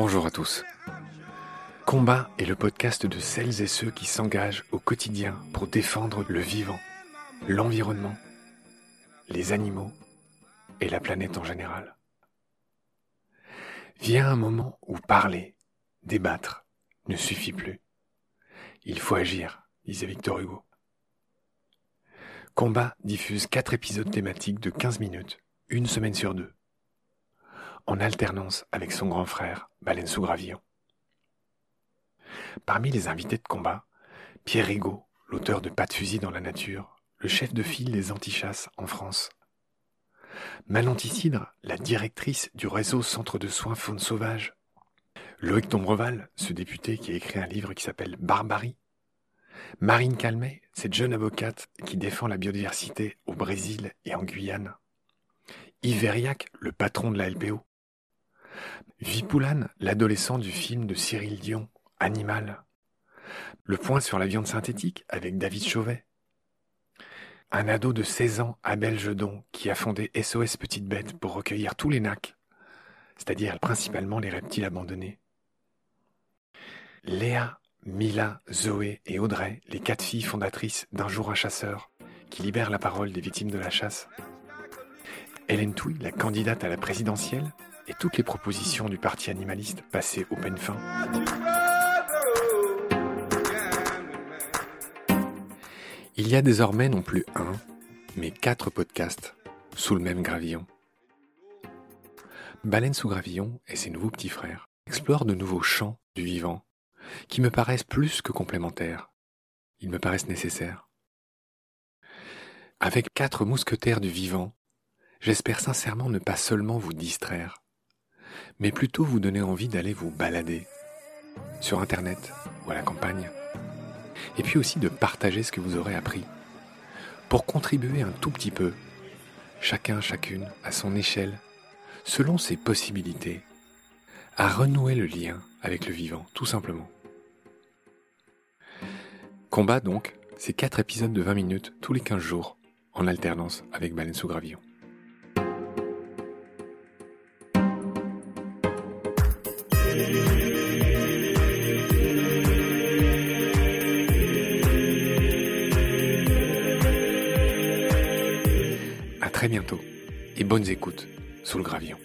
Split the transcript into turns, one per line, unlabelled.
Bonjour à tous. Combat est le podcast de celles et ceux qui s'engagent au quotidien pour défendre le vivant, l'environnement, les animaux et la planète en général. Vient un moment où parler, débattre, ne suffit plus. Il faut agir, disait Victor Hugo. Combat diffuse quatre épisodes thématiques de 15 minutes, une semaine sur deux en alternance avec son grand frère, Baleine sous gravillon. Parmi les invités de combat, Pierre Rigaud, l'auteur de Pas de fusil dans la nature, le chef de file des antichasses en France. Manon la directrice du réseau Centre de soins faune sauvage. Loïc Tombreval, ce député qui a écrit un livre qui s'appelle Barbarie. Marine Calmet, cette jeune avocate qui défend la biodiversité au Brésil et en Guyane. Yves Verriac, le patron de la LPO. Vipoulane, l'adolescent du film de Cyril Dion, Animal. Le point sur la viande synthétique avec David Chauvet. Un ado de 16 ans, Abel Jedon, qui a fondé SOS Petite Bête pour recueillir tous les nacs, c'est-à-dire principalement les reptiles abandonnés. Léa, Mila, Zoé et Audrey, les quatre filles fondatrices d'Un jour un chasseur, qui libèrent la parole des victimes de la chasse. Hélène Touy, la candidate à la présidentielle, et toutes les propositions du parti animaliste passées au peine fin. Il y a désormais non plus un, mais quatre podcasts sous le même gravillon. Baleine sous gravillon et ses nouveaux petits frères explorent de nouveaux champs du vivant qui me paraissent plus que complémentaires. Ils me paraissent nécessaires. Avec quatre mousquetaires du vivant, j'espère sincèrement ne pas seulement vous distraire, mais plutôt vous donner envie d'aller vous balader sur Internet ou à la campagne, et puis aussi de partager ce que vous aurez appris, pour contribuer un tout petit peu, chacun, chacune, à son échelle, selon ses possibilités, à renouer le lien avec le vivant, tout simplement. Combat donc, c'est quatre épisodes de 20 minutes tous les 15 jours, en alternance avec Baleine sous. À très bientôt et bonnes écoutes sous le gravillon.